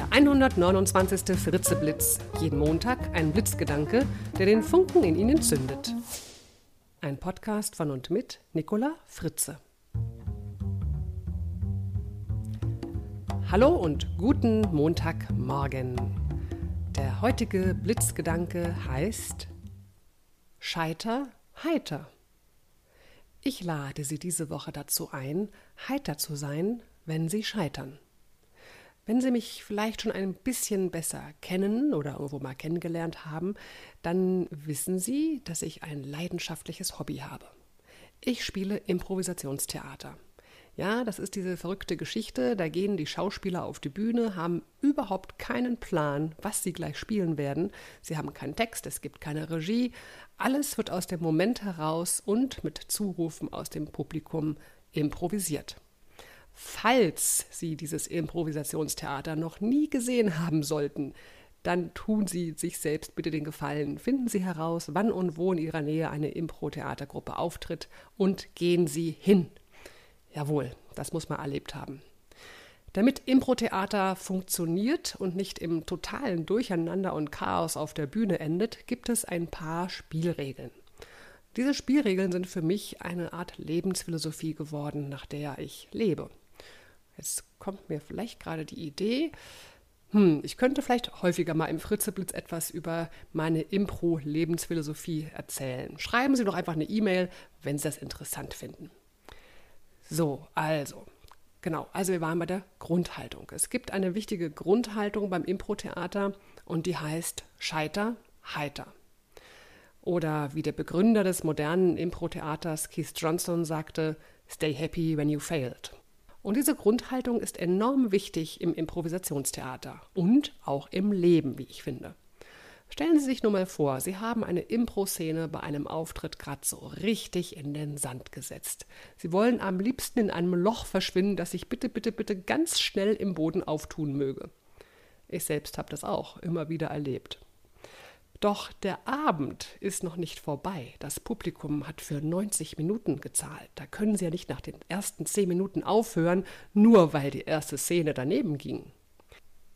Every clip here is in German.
Der 129. Fritzeblitz. Jeden Montag ein Blitzgedanke, der den Funken in Ihnen zündet. Ein Podcast von und mit Nicola Fritze. Hallo und guten Montagmorgen. Der heutige Blitzgedanke heißt Scheiter heiter. Ich lade Sie diese Woche dazu ein, heiter zu sein, wenn Sie scheitern. Wenn Sie mich vielleicht schon ein bisschen besser kennen oder irgendwo mal kennengelernt haben, dann wissen Sie, dass ich ein leidenschaftliches Hobby habe. Ich spiele Improvisationstheater. Ja, das ist diese verrückte Geschichte, da gehen die Schauspieler auf die Bühne, haben überhaupt keinen Plan, was sie gleich spielen werden. Sie haben keinen Text, es gibt keine Regie, alles wird aus dem Moment heraus und mit Zurufen aus dem Publikum improvisiert. Falls Sie dieses Improvisationstheater noch nie gesehen haben sollten, dann tun Sie sich selbst bitte den Gefallen. Finden Sie heraus, wann und wo in Ihrer Nähe eine Impro-Theatergruppe auftritt und gehen Sie hin. Jawohl, das muss man erlebt haben. Damit Impro-Theater funktioniert und nicht im totalen Durcheinander und Chaos auf der Bühne endet, gibt es ein paar Spielregeln. Diese Spielregeln sind für mich eine Art Lebensphilosophie geworden, nach der ich lebe. Jetzt kommt mir vielleicht gerade die Idee, hm, ich könnte vielleicht häufiger mal im Fritzeblitz etwas über meine Impro-Lebensphilosophie erzählen. Schreiben Sie doch einfach eine E-Mail, wenn Sie das interessant finden. So, also, genau, also wir waren bei der Grundhaltung. Es gibt eine wichtige Grundhaltung beim Impro-Theater und die heißt Scheiter, heiter. Oder wie der Begründer des modernen Impro-Theaters Keith Johnson sagte, Stay happy when you failed. Und diese Grundhaltung ist enorm wichtig im Improvisationstheater und auch im Leben, wie ich finde. Stellen Sie sich nur mal vor, Sie haben eine Impro-Szene bei einem Auftritt gerade so richtig in den Sand gesetzt. Sie wollen am liebsten in einem Loch verschwinden, das sich bitte, bitte, bitte ganz schnell im Boden auftun möge. Ich selbst habe das auch immer wieder erlebt. Doch der Abend ist noch nicht vorbei. Das Publikum hat für 90 Minuten gezahlt. Da können Sie ja nicht nach den ersten 10 Minuten aufhören, nur weil die erste Szene daneben ging.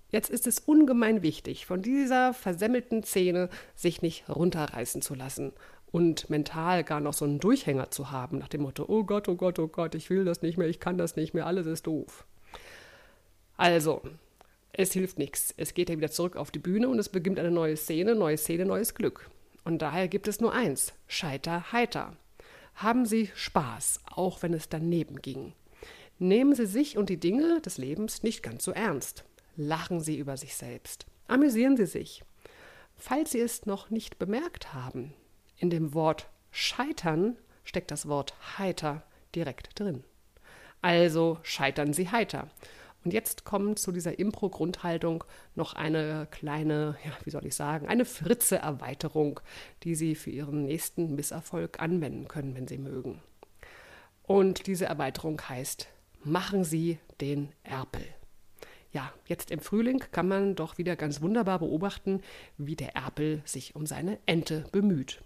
Jetzt ist es ungemein wichtig, von dieser versemmelten Szene sich nicht runterreißen zu lassen und mental gar noch so einen Durchhänger zu haben, nach dem Motto: Oh Gott, oh Gott, oh Gott, ich will das nicht mehr, ich kann das nicht mehr, alles ist doof. Also, es hilft nichts. Es geht ja wieder zurück auf die Bühne und es beginnt eine neue Szene, neue Szene, neues Glück. Und daher gibt es nur eins: Scheiter heiter. Haben Sie Spaß, auch wenn es daneben ging. Nehmen Sie sich und die Dinge des Lebens nicht ganz so ernst. Lachen Sie über sich selbst. Amüsieren Sie sich. Falls Sie es noch nicht bemerkt haben, in dem Wort scheitern steckt das Wort heiter direkt drin. Also scheitern Sie heiter. Und jetzt kommt zu dieser Impro-Grundhaltung noch eine kleine, ja, wie soll ich sagen, eine Fritze-Erweiterung, die Sie für Ihren nächsten Misserfolg anwenden können, wenn Sie mögen. Und diese Erweiterung heißt, machen Sie den Erpel. Ja, jetzt im Frühling kann man doch wieder ganz wunderbar beobachten, wie der Erpel sich um seine Ente bemüht.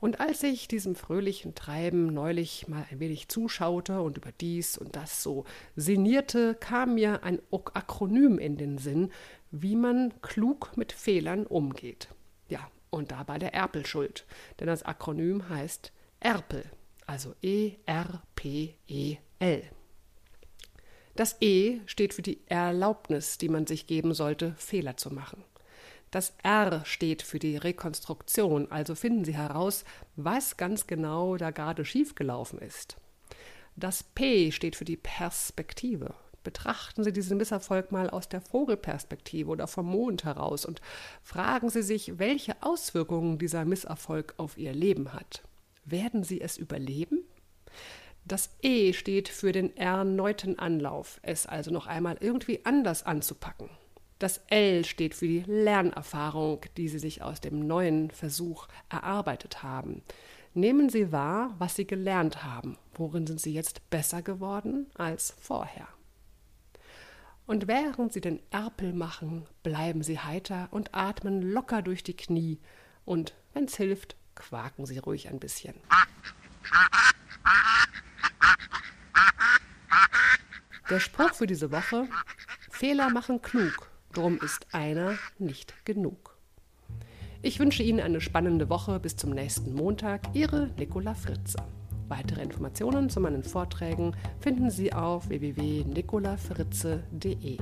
Und als ich diesem fröhlichen Treiben neulich mal ein wenig zuschaute und über dies und das so sinnierte, kam mir ein Akronym in den Sinn, wie man klug mit Fehlern umgeht. Ja, und da war der Erpel schuld, denn das Akronym heißt Erpel, also E-R-P-E-L. Das E steht für die Erlaubnis, die man sich geben sollte, Fehler zu machen. Das R steht für die Rekonstruktion, also finden Sie heraus, was ganz genau da gerade schiefgelaufen ist. Das P steht für die Perspektive. Betrachten Sie diesen Misserfolg mal aus der Vogelperspektive oder vom Mond heraus und fragen Sie sich, welche Auswirkungen dieser Misserfolg auf Ihr Leben hat. Werden Sie es überleben? Das E steht für den erneuten Anlauf, es also noch einmal irgendwie anders anzupacken. Das L steht für die Lernerfahrung, die Sie sich aus dem neuen Versuch erarbeitet haben. Nehmen Sie wahr, was Sie gelernt haben. Worin sind Sie jetzt besser geworden als vorher? Und während Sie den Erpel machen, bleiben Sie heiter und atmen locker durch die Knie. Und wenn's hilft, quaken Sie ruhig ein bisschen. Der Spruch für diese Woche: Fehler machen klug Drum ist einer nicht genug. Ich wünsche Ihnen eine spannende Woche bis zum nächsten Montag. Ihre Nicola Fritze. Weitere Informationen zu meinen Vorträgen finden Sie auf www.nicolafritze.de.